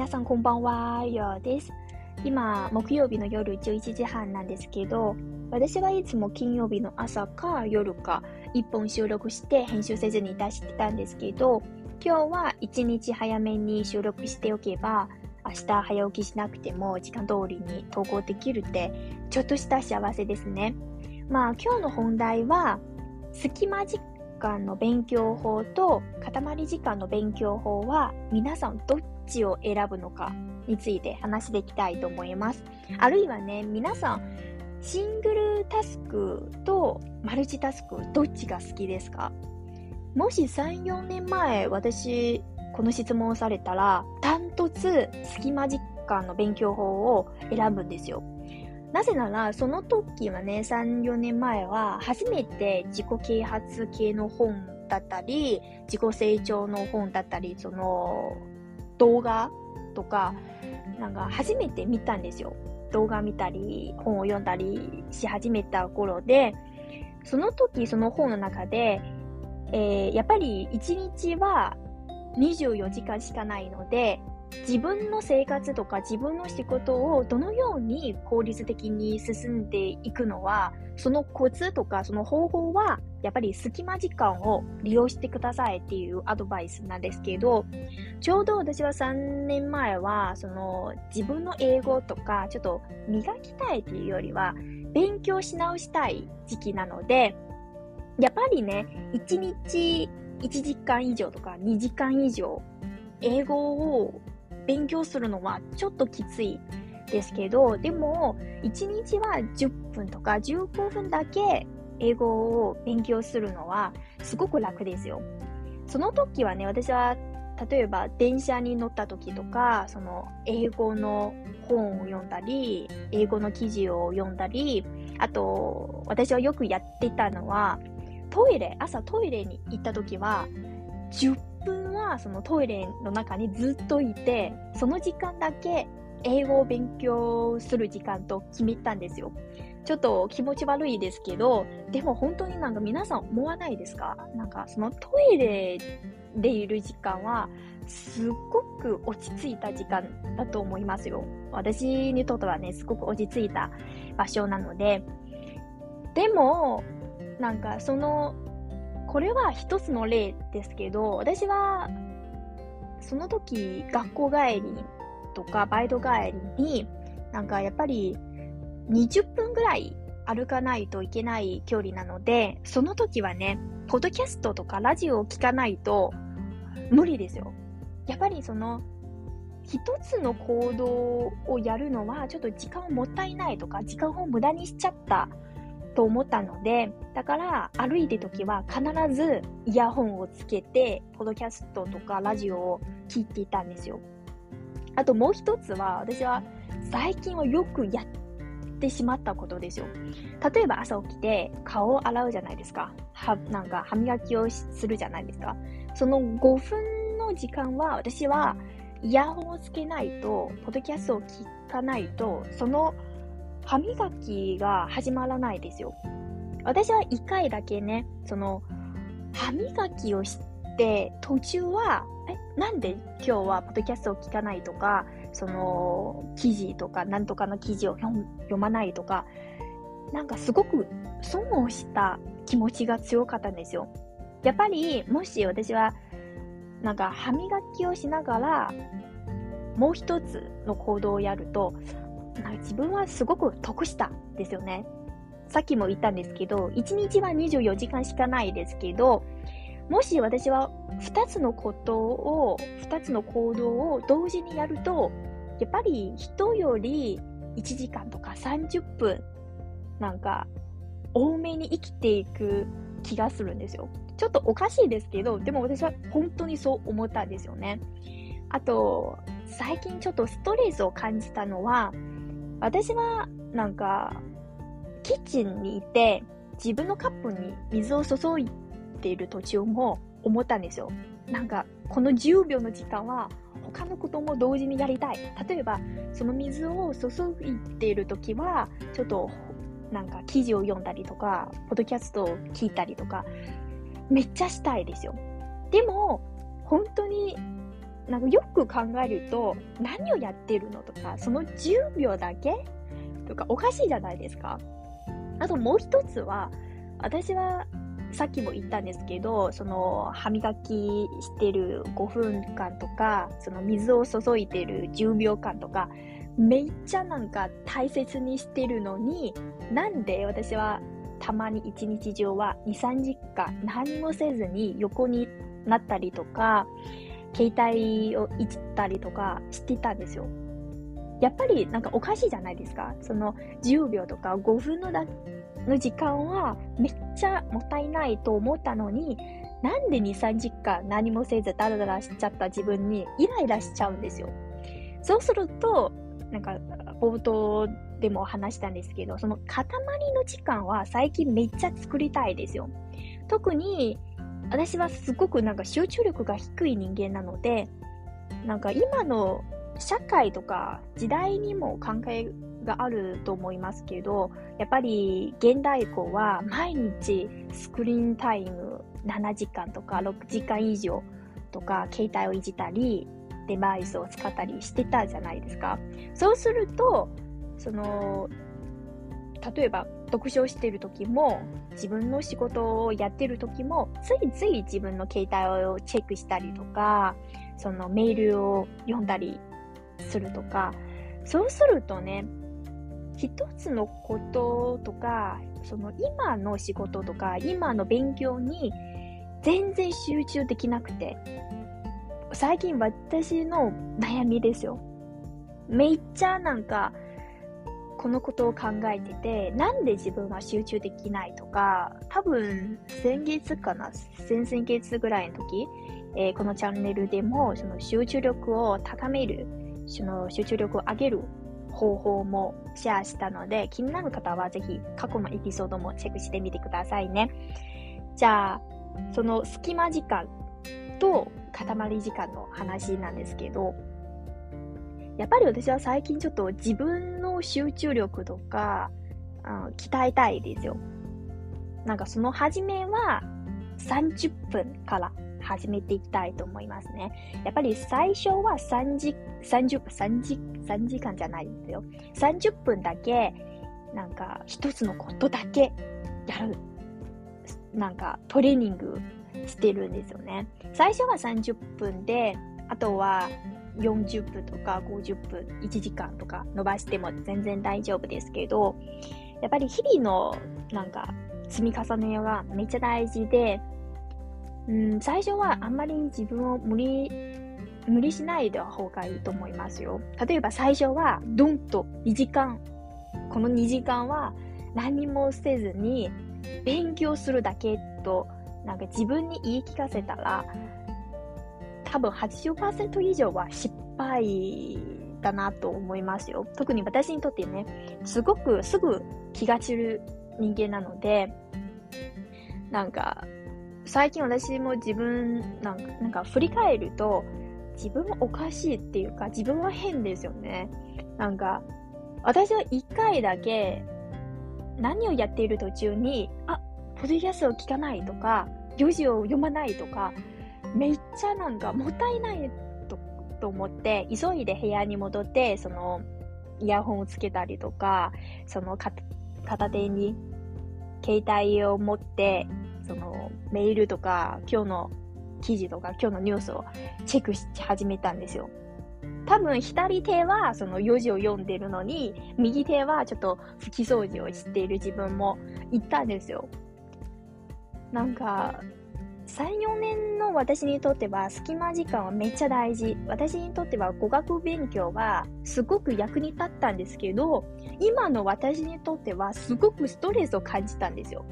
皆さんこんばんは、ようです。今、木曜日の夜11時半なんですけど、私はいつも金曜日の朝か夜か一本収録して編集せずに出してたんですけど、今日は一日早めに収録しておけば、明日早起きしなくても時間通りに投稿できるって、ちょっとした幸せですね。まあ今日の本題は、隙間時間の勉強法と塊時間の勉強法は皆さんどっちを選ぶのかについて話していきたいと思います。あるいはね、皆さんシングルタスクとマルチタスクどっちが好きですか？もし3、4年前私この質問をされたらダントツ隙間時間の勉強法を選ぶんですよ。なぜなら、その時はね、3、4年前は、初めて自己啓発系の本だったり、自己成長の本だったり、その、動画とか、なんか初めて見たんですよ。動画見たり、本を読んだりし始めた頃で、その時、その本の中で、えー、やっぱり1日は24時間しかないので、自分の生活とか自分の仕事をどのように効率的に進んでいくのは、そのコツとかその方法は、やっぱり隙間時間を利用してくださいっていうアドバイスなんですけど、ちょうど私は3年前は、その自分の英語とかちょっと磨きたいっていうよりは、勉強し直したい時期なので、やっぱりね、1日1時間以上とか2時間以上英語を勉強するのはちょっときついですけど、でも、1日は10分とか15分だけ英語を勉強するのはすごく楽ですよ。その時はね、私は例えば電車に乗った時とか、その英語の本を読んだり、英語の記事を読んだり、あと、私はよくやってたのは、トイレ、朝トイレに行った時は、10分はそのトイレの中にずっといて、その時間だけ英語を勉強する時間と決めたんですよ。ちょっと気持ち悪いですけど、でも本当になんか皆さん思わないですか？なんかそのトイレでいる時間はすっごく落ち着いた時間だと思いますよ。私にとってはね、すごく落ち着いた場所なので。でも、なんかそのこれは一つの例ですけど、私は、その時、学校帰りとか、バイト帰りに、なんかやっぱり、20分ぐらい歩かないといけない距離なので、その時はね、ポッドキャストとかラジオを聞かないと無理ですよ。やっぱりその、一つの行動をやるのはちょっと時間をもったいないとか、時間を無駄にしちゃったと思ったので、だから歩いてる時は必ずイヤホンをつけて、ポドキャストとかラジオを聞いていたんですよ。あともう一つは、私は最近はよくやってしまったことですよ。例えば朝起きて顔を洗うじゃないですか。は、なんか歯磨きをするじゃないですか。その5分の時間は私はイヤホンをつけないと、ポッドキャストを聞かないと、その歯磨きが始まらないですよ。私は一回だけね、その、歯磨きをして、途中は、え、なんで今日はポッドキャストを聞かないとか、その、記事とか、なんとかの記事を読まないとか、なんかすごく損をした気持ちが強かったんですよ。やっぱり、もし私は、なんか歯磨きをしながら、もう一つの行動をやると、なんか自分はすごく得したですよね。さっきも言ったんですけど、1日は24時間しかないですけど、もし私は2つのことを、2つの行動を同時にやると、やっぱり人より1時間とか30分、なんか、多めに生きていく気がするんですよ。ちょっとおかしいですけど、でも私は本当にそう思ったんですよね。あと、最近ちょっとストレスを感じたのは、私はなんか、キッチンにいて、自分のカップに水を注いでいる途中も思ったんですよ。なんか、この10秒の時間は他のことも同時にやりたい。例えば、その水を注いでいるときは、ちょっと、なんか記事を読んだりとか、ポッドキャストを聞いたりとか、めっちゃしたいですよ。でも、本当になんかよく考えると、何をやってるのとか、その10秒だけ？とかおかしいじゃないですか。あともう一つは、私はさっきも言ったんですけど、その歯磨きしてる5分間とか、その水を注いでる10秒間とか、めっちゃなんか大切にしてるのに、なんで私はたまに一日中は2、3時間何もせずに横になったりとか、携帯をいじったりとかしてたんですよ。やっぱりなんかおかしいじゃないですか。その10秒とか5分のだの時間はめっちゃもったいないと思ったのに、なんで2、3時間何もせずダラダラしちゃった自分にイライラしちゃうんですよ。そうすると、なんか冒頭でも話したんですけど、その塊の時間は最近めっちゃ作りたいですよ。特に私はすごくなんか集中力が低い人間なので、なんか今の社会とか時代にも関係があると思いますけど、やっぱり現代以降は毎日スクリーンタイム7時間とか6時間以上とか携帯をいじったり、デバイスを使ったりしてたじゃないですか。そうすると、その、例えば読書してる時も、自分の仕事をやってる時も、ついつい自分の携帯をチェックしたりとか、そのメールを読んだりするとか、そうするとね、一つのこととか、その今の仕事とか、今の勉強に全然集中できなくて、最近私の悩みですよ。めっちゃなんか、このことを考えてて、なんで自分は集中できないとか、多分先月かな、先々月ぐらいの時、えー、このチャンネルでもその集中力を高める、その集中力を上げる方法もシェアしたので、気になる方はぜひ過去のエピソードもチェックしてみてくださいね。じゃあ、その隙間時間と塊時間の話なんですけど、やっぱり私は最近ちょっと自分の集中力とか、うん、鍛えたいですよ。なんかその初めは30分から始めていきたいと思いますね。やっぱり最初は3時、30、3時、3時間じゃないんですよ。30分だけ、なんか一つのことだけやる。なんかトレーニングしてるんですよね。最初は30分で、あとは40分とか50分、1時間とか伸ばしても全然大丈夫ですけど、やっぱり日々のなんか積み重ねはめっちゃ大事で、うん、最初はあんまり自分を無理、無理しないで方がいいと思いますよ。例えば最初はドンと2時間、この2時間は何もせずに勉強するだけとなんか自分に言い聞かせたら、多分80%以上は失敗だなと思いますよ。特に私にとってね、すごくすぐ気が散る人間なので、なんか、最近私も自分なんか、なんか振り返ると、自分はおかしいっていうか、自分は変ですよね。なんか、私は一回だけ何をやっている途中に、あ、ポッドキャストを聞かないとか、4時を読まないとか、めっちゃなんかもったいないとと思って、急いで部屋に戻って、その、イヤホンをつけたりとか、その片手に携帯を持って、そのメールとか、今日の記事とか、今日のニュースをチェックし始めたんですよ。多分左手はその4時を読んでるのに、右手はちょっと拭き掃除をしている自分もいたんですよ。なんか、3、4年の私にとっては隙間時間はめっちゃ大事。私にとっては語学勉強はすごく役に立ったんですけど、今の私にとってはすごくストレスを感じたんですよ。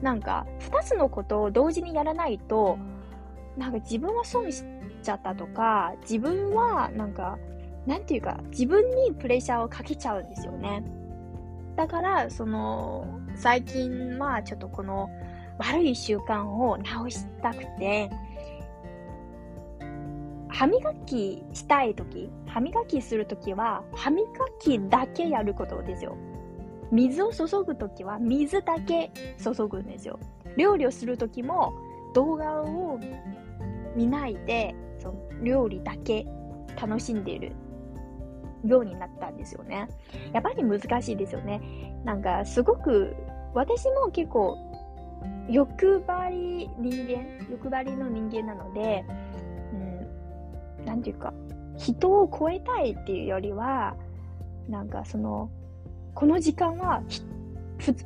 なんか、2つのことを同時にやらないと、なんか自分は損しちゃったとか、自分はなんか、なんていうか、自分にプレッシャーをかけちゃうんですよね。だから、その、最近はちょっとこの、悪い習慣を直したくて、歯磨きしたいとき、歯磨きするときは、歯磨きだけやることですよ。水を注ぐときは、水だけ注ぐんですよ。料理をするときも、動画を見ないで、その料理だけ楽しんでいるようになったんですよね。やっぱり難しいですよね。なんかすごく、私も結構欲張り人間、欲張りの人間なので、うん、ていうか、人を超えたいっていうよりは、なんかその、この時間は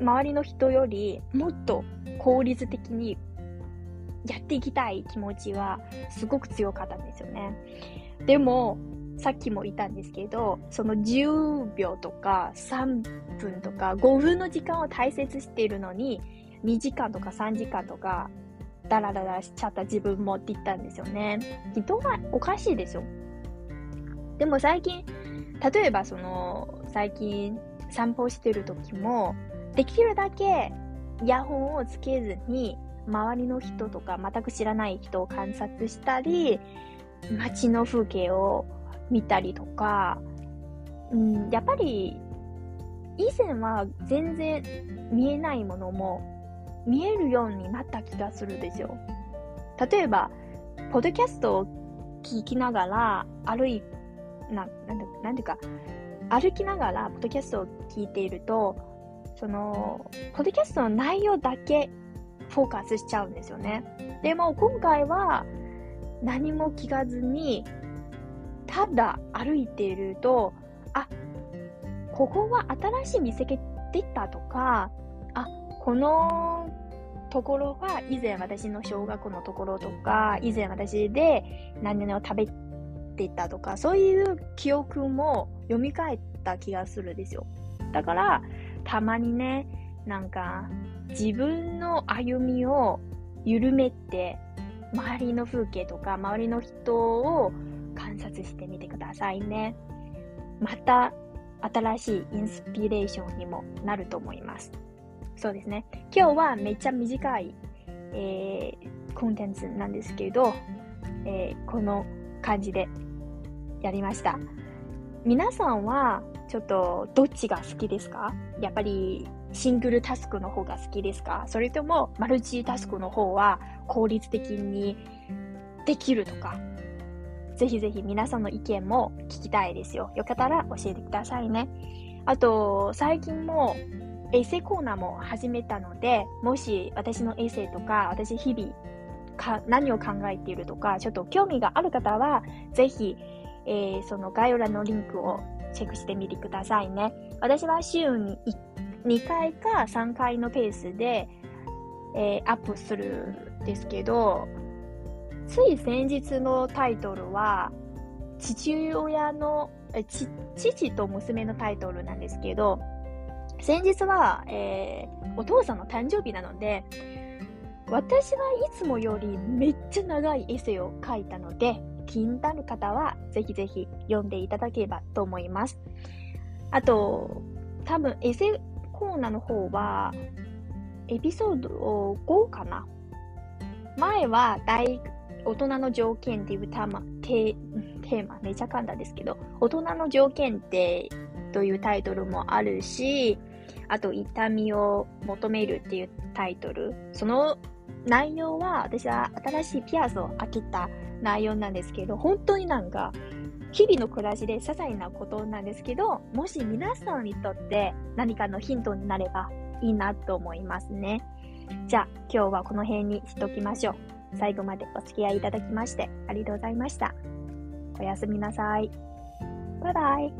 周りの人よりもっと効率的にやっていきたい気持ちはすごく強かったんですよね。でも、さっきも言ったんですけど、その10秒とか3分とか5分の時間を大切しているのに、2時間とか3時間とか、ダラダラしちゃった自分もって言ったんですよね。人がおかしいですよ。でも最近、例えばその、最近散歩してる時も、できるだけイヤホンをつけずに、周りの人とか全く知らない人を観察したり、街の風景を見たりとか、うん、やっぱり以前は全然見えないものも見えるようになった気がするんですよ。例えば、ポッドキャストを聞きながら歩い、な、なんてなんていうか、歩きながらポッドキャストを聞いていると、その、ポッドキャストの内容だけフォーカスしちゃうんですよね。でも今回は何も聞かずに、ただ歩いていると、あ、ここは新しい店が出たとか、あ、このところは以前私の小学校のところとか、以前私で何々を食べてたとか、そういう記憶も蘇った気がするんですよ。だから、たまにね、なんか、自分の歩みを緩めて、周りの風景とか、周りの人を観察してみてくださいね。また、新しいインスピレーションにもなると思います。そうですね。今日はめっちゃ短い、えー、コンテンツなんですけど、えー、この感じでやりました。皆さんはちょっとどっちが好きですか？やっぱりシングルタスクの方が好きですか？それともマルチタスクの方は効率的にできるとか？ぜひぜひ皆さんの意見も聞きたいですよ。よかったら教えてくださいね。あと、最近もエッセイコーナーも始めたので、もし私のエッセイとか、私日々か何を考えているとか、ちょっと興味がある方は、ぜひ、えー、その概要欄のリンクをチェックしてみてくださいね。私は週に2回か3回のペースで、えー、アップするんですけど、つい先日のタイトルは、父親の、父と娘のタイトルなんですけど、先日は、えー、お父さんの誕生日なので、私はいつもよりめっちゃ長いエッセイを書いたので、気になる方はぜひぜひ読んでいただければと思います。あと、多分エセコーナーの方は、エピソード5かな前は大大人の条件っていうターマテーマ、めちゃ噛んだですけど、大人の条件ってというタイトルもあるし、あと、痛みを求めるっていうタイトル。その内容は、私は新しいピアスを開けた内容なんですけど、本当になんか、日々の暮らしで些細なことなんですけど、もし皆さんにとって何かのヒントになればいいなと思いますね。じゃあ、今日はこの辺にしときましょう。最後までお付き合いいただきましてありがとうございました。おやすみなさい。バイバイ。